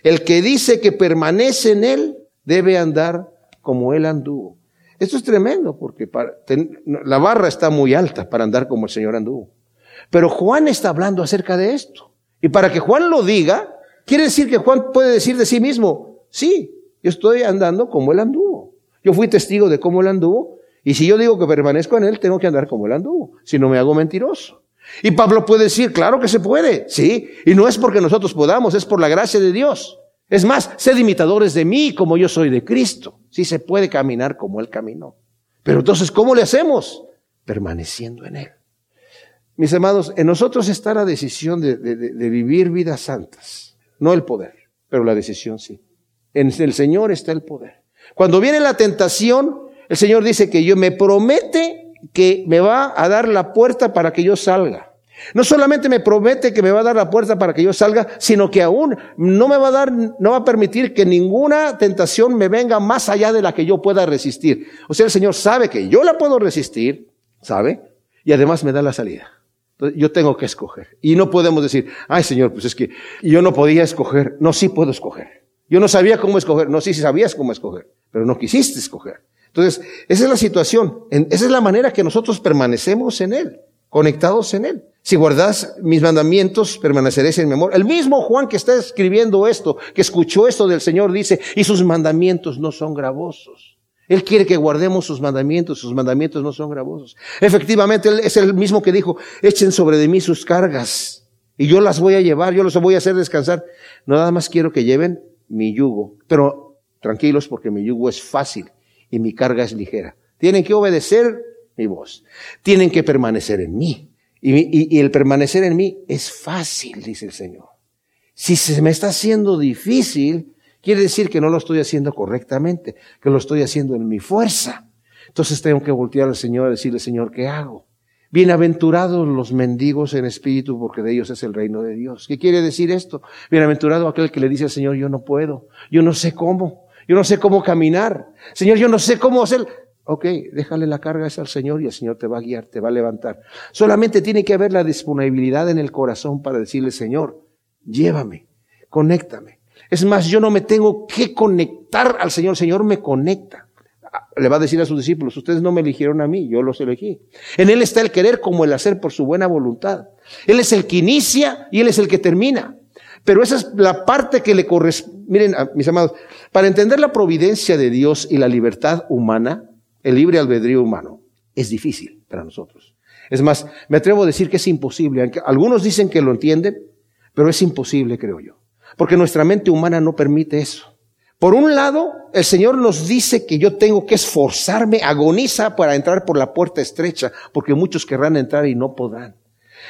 Speaker 1: El que dice que permanece en Él debe andar como Él anduvo. Esto es tremendo porque la barra está muy alta para andar como el Señor anduvo. Pero Juan está hablando acerca de esto. Y para que Juan lo diga, quiere decir que Juan puede decir de sí mismo, sí, yo estoy andando como él anduvo. Yo fui testigo de cómo él anduvo. Y si yo digo que permanezco en él, tengo que andar como él anduvo. Si no me hago mentiroso. Y Pablo puede decir, claro que se puede, sí. Y no es porque nosotros podamos, es por la gracia de Dios. Es más, sed imitadores de mí como yo soy de Cristo. Sí se puede caminar como Él caminó. Pero entonces, ¿cómo le hacemos? Permaneciendo en Él. Mis amados, en nosotros está la decisión de, vivir vidas santas. No el poder, pero la decisión sí. En el Señor está el poder. Cuando viene la tentación, el Señor dice que yo me promete que me va a dar la puerta para que yo salga. No solamente me promete que me va a dar la puerta para que yo salga, sino que aún no me va a dar, no va a permitir que ninguna tentación me venga más allá de la que yo pueda resistir. O sea, el Señor sabe que yo la puedo resistir, ¿sabe? Y además me da la salida. Entonces, yo tengo que escoger. Y no podemos decir, ay Señor, pues es que yo no podía escoger. No, sí puedo escoger. Yo no sabía cómo escoger. No, sí, sí sabías cómo escoger, pero no quisiste escoger. Entonces, esa es la situación. Esa es la manera que nosotros permanecemos en Él, conectados en Él. Si guardas mis mandamientos, permaneceréis en mi amor. El mismo Juan que está escribiendo esto, que escuchó esto del Señor, dice, y sus mandamientos no son gravosos. Él quiere que guardemos sus mandamientos, sus mandamientos no son gravosos. Efectivamente, Él es el mismo que dijo, echen sobre de mí sus cargas, y yo las voy a llevar, yo los voy a hacer descansar. Nada más quiero que lleven mi yugo, pero tranquilos porque mi yugo es fácil y mi carga es ligera. Tienen que obedecer mi voz. Tienen que permanecer en mí. Y, el permanecer en mí es fácil, dice el Señor. Si se me está haciendo difícil, quiere decir que no lo estoy haciendo correctamente, que lo estoy haciendo en mi fuerza. Entonces tengo que voltear al Señor y decirle, Señor, ¿qué hago? Bienaventurados los mendigos en espíritu, porque de ellos es el reino de Dios. ¿Qué quiere decir esto? Bienaventurado aquel que le dice al Señor, yo no puedo, yo no sé cómo, yo no sé cómo caminar. Señor, yo no sé cómo hacer. Ok, déjale la carga esa al Señor y el Señor te va a guiar, te va a levantar. Solamente tiene que haber la disponibilidad en el corazón para decirle, Señor, llévame, conéctame. Es más, yo no me tengo que conectar al Señor, el Señor me conecta. Le va a decir a sus discípulos, ustedes no me eligieron a mí, yo los elegí. En Él está el querer como el hacer por su buena voluntad. Él es el que inicia y Él es el que termina. Pero esa es la parte que le corresponde. Miren, mis amados, para entender la providencia de Dios y la libertad humana, el libre albedrío humano, es difícil para nosotros. Es más, me atrevo a decir que es imposible. Algunos dicen que lo entienden, pero es imposible, creo yo. Porque nuestra mente humana no permite eso. Por un lado, el Señor nos dice que yo tengo que esforzarme, agoniza para entrar por la puerta estrecha, porque muchos querrán entrar y no podrán.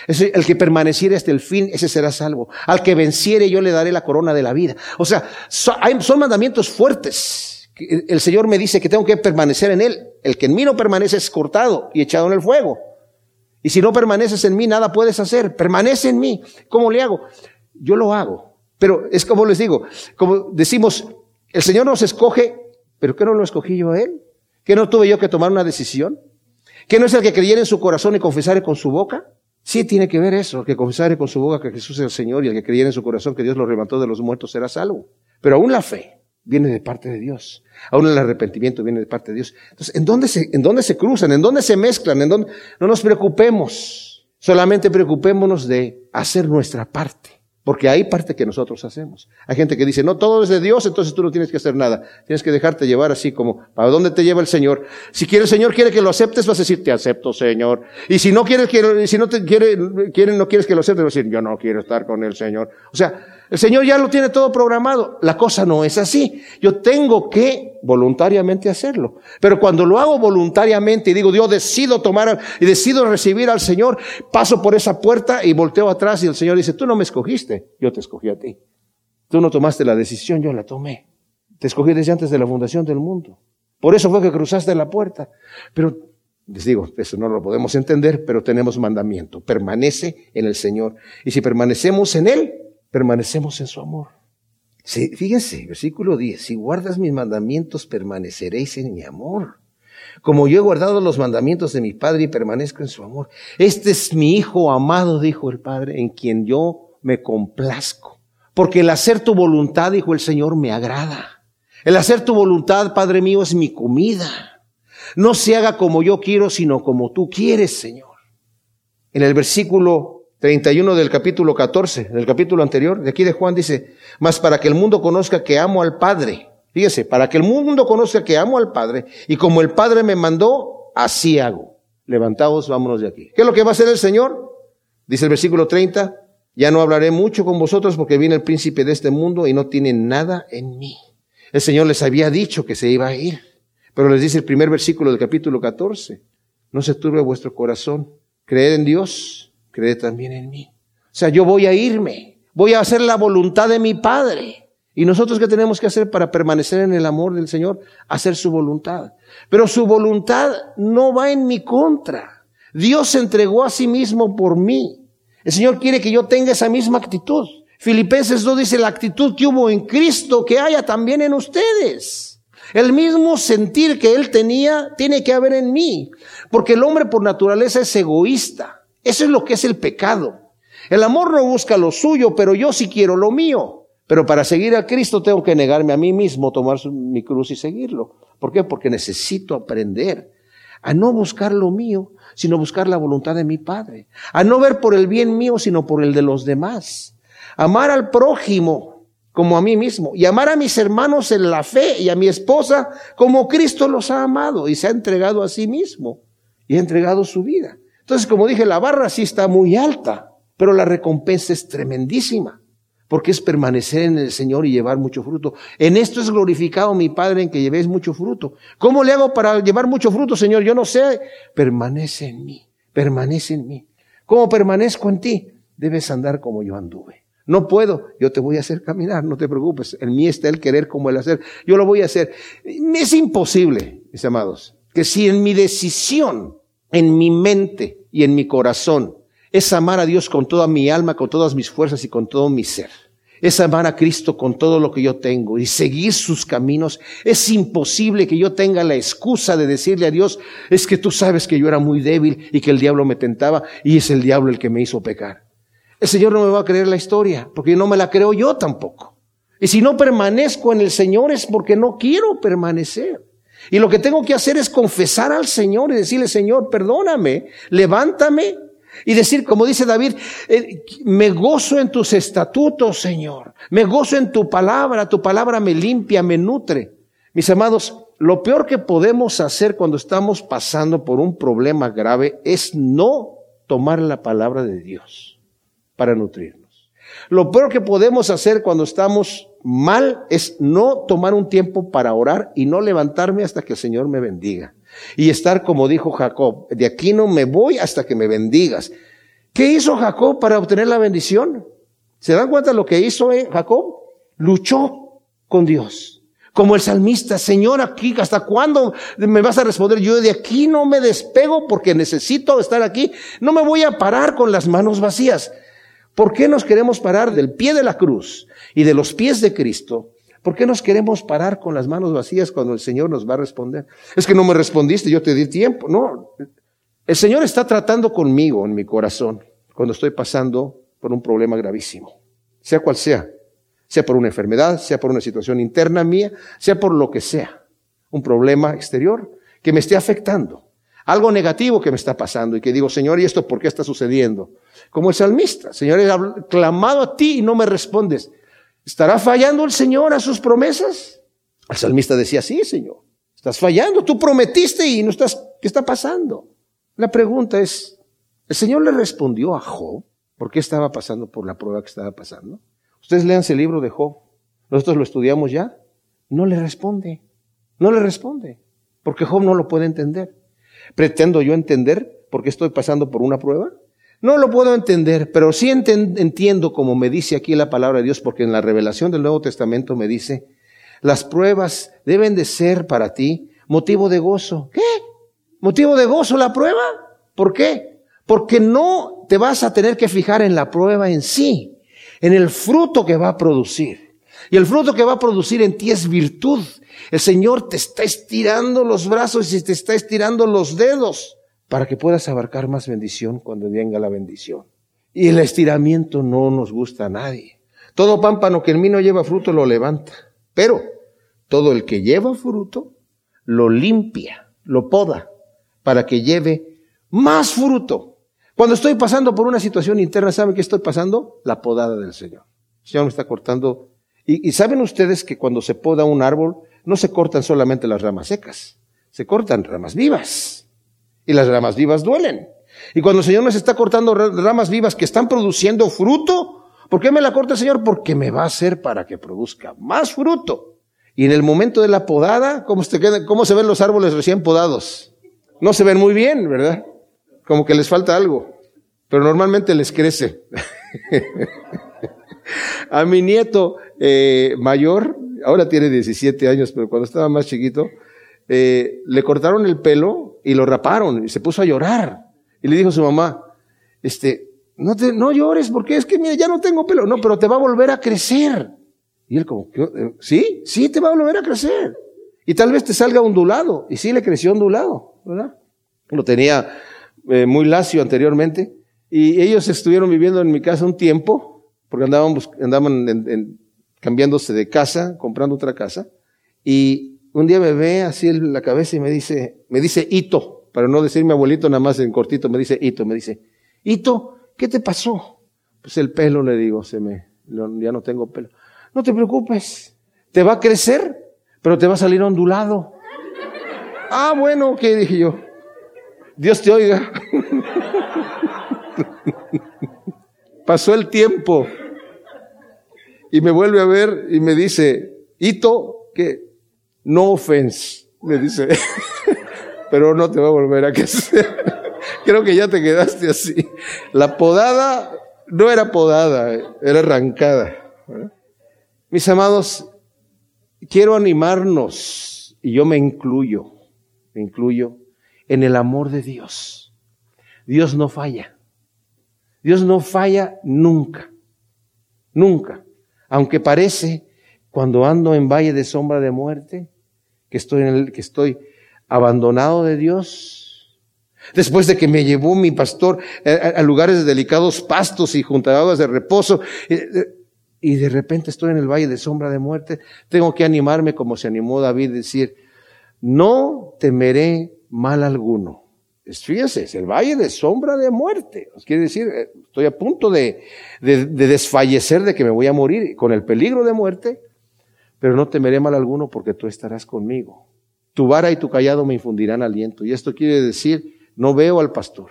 Speaker 1: El que permaneciere hasta el fin, ese será salvo. Al que venciere, yo le daré la corona de la vida. O sea, son mandamientos fuertes. El Señor me dice que tengo que permanecer en Él. El que en mí no permanece es cortado y echado en el fuego. Y si no permaneces en mí, nada puedes hacer. Permanece en mí. ¿Cómo le hago? Yo lo hago. Pero es como les digo, como decimos, el Señor nos escoge, pero ¿qué no lo escogí yo a Él? ¿Que no tuve yo que tomar una decisión? ¿Que no es el que creyera en su corazón y confesara con su boca? Sí tiene que ver eso, que confesare con su boca que Jesús es el Señor y el que creyera en su corazón que Dios lo levantó de los muertos será salvo. Pero aún la fe viene de parte de Dios. Aún el arrepentimiento viene de parte de Dios. Entonces, ¿en dónde se, en dónde se cruzan? ¿En dónde se mezclan? ¿En dónde? No nos preocupemos. Solamente preocupémonos de hacer nuestra parte. Porque hay parte que nosotros hacemos. Hay gente que dice, no, todo es de Dios, entonces tú no tienes que hacer nada. Tienes que dejarte llevar así como, ¿para dónde te lleva el Señor? Si quiere el Señor quiere que lo aceptes, vas a decir, te acepto, Señor. Y si no quieres, quiere, si no te quiere, quiere, no quieres que lo aceptes, vas a decir, yo no quiero estar con el Señor. O sea, el Señor ya lo tiene todo programado. La cosa no es así. Yo tengo que voluntariamente hacerlo. Pero cuando lo hago voluntariamente y digo, Dios, decido tomar y decido recibir al Señor, paso por esa puerta y volteo atrás y el Señor dice, tú no me escogiste, yo te escogí a ti. Tú no tomaste la decisión, yo la tomé. Te escogí desde antes de la fundación del mundo. Por eso fue que cruzaste la puerta. Pero les digo, eso no lo podemos entender, pero tenemos mandamiento. Permanece en el Señor. Y si permanecemos en Él, permanecemos en su amor. fíjense, versículo 10, si guardas mis mandamientos, permaneceréis en mi amor. Como yo he guardado los mandamientos de mi Padre y permanezco en su amor. Este es mi Hijo amado, dijo el Padre, en quien yo me complazco. Porque el hacer tu voluntad, dijo el Señor, me agrada. El hacer tu voluntad, Padre mío, es mi comida. No se haga como yo quiero, sino como tú quieres, Señor. En el versículo 31 del capítulo 14, del capítulo anterior, de aquí de Juan dice, más para que el mundo conozca que amo al Padre. Fíjese, para que el mundo conozca que amo al Padre, y como el Padre me mandó, así hago. Levantaos, vámonos de aquí. ¿Qué es lo que va a hacer el Señor? Dice el versículo 30, ya no hablaré mucho con vosotros porque viene el príncipe de este mundo y no tiene nada en mí. El Señor les había dicho que se iba a ir, pero les dice el primer versículo del capítulo 14, no se turbe vuestro corazón, creed en Dios, cree también en mí. O sea, yo voy a irme, voy a hacer la voluntad de mi Padre. ¿Y nosotros qué tenemos que hacer para permanecer en el amor del Señor? Hacer su voluntad. Pero su voluntad no va en mi contra. Dios se entregó a sí mismo por mí. El Señor quiere que yo tenga esa misma actitud. Filipenses 2 dice la actitud que hubo en Cristo, que haya también en ustedes. El mismo sentir que Él tenía, tiene que haber en mí. Porque el hombre por naturaleza es egoísta. Eso es lo que es el pecado. El amor no busca lo suyo, pero yo sí quiero lo mío. Pero para seguir a Cristo tengo que negarme a mí mismo, tomar mi cruz y seguirlo. ¿Por qué? Porque necesito aprender a no buscar lo mío, sino buscar la voluntad de mi Padre. A no ver por el bien mío, sino por el de los demás. Amar al prójimo como a mí mismo. Y amar a mis hermanos en la fe y a mi esposa como Cristo los ha amado y se ha entregado a sí mismo y ha entregado su vida. Entonces, como dije, la barra sí está muy alta, pero la recompensa es tremendísima, porque es permanecer en el Señor y llevar mucho fruto. En esto es glorificado mi Padre en que llevéis mucho fruto. ¿Cómo le hago para llevar mucho fruto, Señor? Yo no sé. Permanece en mí, permanece en mí. ¿Cómo permanezco en ti? Debes andar como yo anduve. No puedo, yo te voy a hacer caminar, no te preocupes. En mí está el querer como el hacer. Yo lo voy a hacer. Es imposible, mis amados, que si en mi decisión en mi mente y en mi corazón es amar a Dios con toda mi alma, con todas mis fuerzas y con todo mi ser. es amar a Cristo con todo lo que yo tengo y seguir sus caminos. Es imposible que yo tenga la excusa de decirle a Dios, es que tú sabes que yo era muy débil y que el diablo me tentaba y es el diablo el que me hizo pecar. El Señor no me va a creer la historia, porque no me la creo yo tampoco. Y si no permanezco en el Señor es porque no quiero permanecer. Y lo que tengo que hacer es confesar al Señor y decirle, Señor, perdóname, levántame. Y decir, como dice David, eh, me gozo en tus estatutos, Señor. Me gozo en tu palabra. Tu palabra me limpia, me nutre. Mis amados, lo peor que podemos hacer cuando estamos pasando por un problema grave es no tomar la palabra de Dios para nutrirnos. Lo peor que podemos hacer cuando estamos mal es no tomar un tiempo para orar y no levantarme hasta que el Señor me bendiga. Y estar como dijo Jacob, de aquí no me voy hasta que me bendigas. ¿Qué hizo Jacob para obtener la bendición? ¿Se dan cuenta de lo que hizo eh, Jacob? Luchó con Dios. Como el salmista, Señor, aquí, ¿hasta cuándo me vas a responder? Yo de aquí no me despego porque necesito estar aquí. No me voy a parar con las manos vacías. ¿Por qué nos queremos parar del pie de la cruz y de los pies de Cristo? ¿Por qué nos queremos parar con las manos vacías cuando el Señor nos va a responder? Es que no me respondiste, yo te di tiempo. No, el Señor está tratando conmigo en mi corazón cuando estoy pasando por un problema gravísimo, sea cual sea, sea por una enfermedad, sea por una situación interna mía, sea por lo que sea, un problema exterior que me esté afectando, algo negativo que me está pasando y que digo, Señor, ¿y esto por qué está sucediendo? Como el salmista, Señor, he clamado a ti y no me respondes. ¿Estará fallando el Señor a sus promesas? El salmista decía, sí, Señor, estás fallando, tú prometiste y no estás, ¿qué está pasando? La pregunta es, ¿el Señor le respondió a Job por qué estaba pasando por la prueba que estaba pasando? Ustedes lean el libro de Job, nosotros lo estudiamos ya, no le responde, no le responde, porque Job no lo puede entender. ¿Pretendo yo entender por qué estoy pasando por una prueba? No lo puedo entender, pero sí entiendo como me dice aquí la palabra de Dios, porque en la revelación del Nuevo Testamento me dice, las pruebas deben de ser para ti motivo de gozo. ¿Qué? ¿Motivo de gozo la prueba? ¿Por qué? Porque no te vas a tener que fijar en la prueba en sí, en el fruto que va a producir. Y el fruto que va a producir en ti es virtud. El Señor te está estirando los brazos y te está estirando los dedos para que puedas abarcar más bendición cuando venga la bendición. Y el estiramiento no nos gusta a nadie. Todo pámpano que en mí no lleva fruto lo levanta, pero todo el que lleva fruto lo limpia, lo poda, para que lleve más fruto. Cuando estoy pasando por una situación interna, ¿saben qué estoy pasando? La podada del Señor. El Señor me está cortando. Y, y saben ustedes que cuando se poda un árbol, no se cortan solamente las ramas secas, se cortan ramas vivas. Y las ramas vivas duelen. Y cuando el Señor nos está cortando ramas vivas que están produciendo fruto, ¿por qué me la corta el Señor? Porque me va a hacer para que produzca más fruto. Y en el momento de la podada, ¿cómo se, cómo se ven los árboles recién podados? No se ven muy bien, ¿verdad? Como que les falta algo. Pero normalmente les crece. [LAUGHS] a mi nieto eh, mayor, ahora tiene 17 años, pero cuando estaba más chiquito, eh, le cortaron el pelo y lo raparon y se puso a llorar. Y le dijo a su mamá, este, no te, no llores porque es que mira, ya no tengo pelo. No, pero te va a volver a crecer. Y él como, eh, ¿sí? Sí, te va a volver a crecer. Y tal vez te salga ondulado. Y sí le creció ondulado, ¿verdad? Lo tenía eh, muy lacio anteriormente. Y ellos estuvieron viviendo en mi casa un tiempo, porque andaban, andaban cambiándose de casa, comprando otra casa. Y un día me ve así en la cabeza y me dice, me dice Hito, para no decir mi abuelito nada más en cortito, me dice Hito, me dice, Hito, ¿qué te pasó? Pues el pelo, le digo, se me, ya no tengo pelo. No te preocupes, te va a crecer, pero te va a salir ondulado. [LAUGHS] ah, bueno, ¿qué dije yo? Dios te oiga. [LAUGHS] Pasó el tiempo y me vuelve a ver y me dice, Hito, que no offense, me dice, [LAUGHS] pero no te va a volver a crecer. [LAUGHS] Creo que ya te quedaste así. La podada no era podada, era arrancada. Mis amados, quiero animarnos, y yo me incluyo, me incluyo, en el amor de Dios. Dios no falla. Dios no falla nunca, nunca. Aunque parece, cuando ando en valle de sombra de muerte, que estoy, en el, que estoy abandonado de Dios, después de que me llevó mi pastor a, lugares de delicados pastos y junto a aguas de reposo, eh, eh, y de repente estoy en el valle de sombra de muerte, tengo que animarme como se animó David, decir, no temeré mal alguno. Fíjense, el valle de sombra de muerte. Quiere decir, eh, estoy a punto de, de, desfallecer, de que me voy a morir con el peligro de muerte, pero no temeré mal alguno porque tú estarás conmigo. Tu vara y tu callado me infundirán aliento. Y esto quiere decir, no veo al pastor,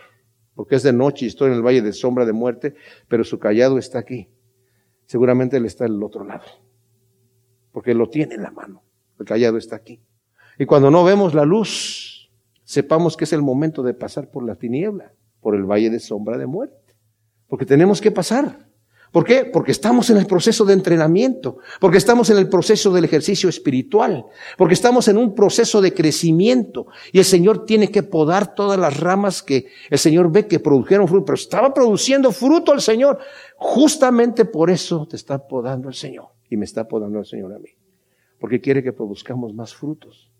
Speaker 1: porque es de noche y estoy en el valle de sombra de muerte, pero su callado está aquí. Seguramente él está en el otro lado, porque lo tiene en la mano. El callado está aquí. Y cuando no vemos la luz, sepamos que es el momento de pasar por la tiniebla, por el valle de sombra de muerte. Porque tenemos que pasar. ¿Por qué? Porque estamos en el proceso de entrenamiento, porque estamos en el proceso del ejercicio espiritual, porque estamos en un proceso de crecimiento y el Señor tiene que podar todas las ramas que el Señor ve que produjeron fruto, pero estaba produciendo fruto el Señor. Justamente por eso te está podando el Señor y me está podando el Señor a mí, porque quiere que produzcamos más frutos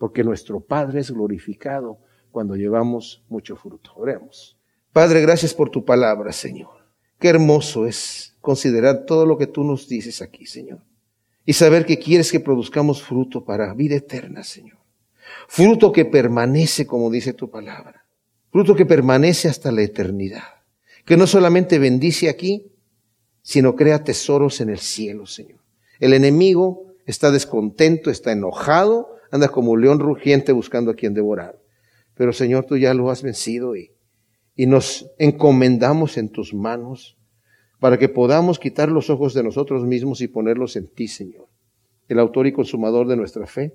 Speaker 1: porque nuestro Padre es glorificado cuando llevamos mucho fruto. Oremos. Padre, gracias por tu palabra, Señor. Qué hermoso es considerar todo lo que tú nos dices aquí, Señor. Y saber que quieres que produzcamos fruto para vida eterna, Señor. Fruto que permanece, como dice tu palabra. Fruto que permanece hasta la eternidad. Que no solamente bendice aquí, sino crea tesoros en el cielo, Señor. El enemigo está descontento, está enojado, anda como un león rugiente buscando a quien devorar. Pero Señor, tú ya lo has vencido y, y nos encomendamos en tus manos para que podamos quitar los ojos de nosotros mismos y ponerlos en ti, Señor, el autor y consumador de nuestra fe,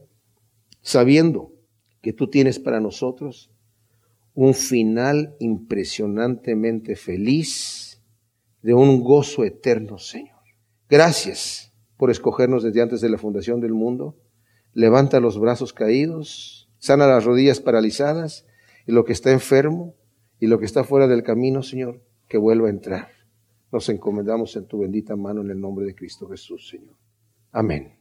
Speaker 1: sabiendo que tú tienes para nosotros un final impresionantemente feliz de un gozo eterno, Señor. Gracias por escogernos desde antes de la fundación del mundo levanta los brazos caídos, sana las rodillas paralizadas y lo que está enfermo y lo que está fuera del camino, Señor, que vuelva a entrar. Nos encomendamos en tu bendita mano en el nombre de Cristo Jesús, Señor. Amén.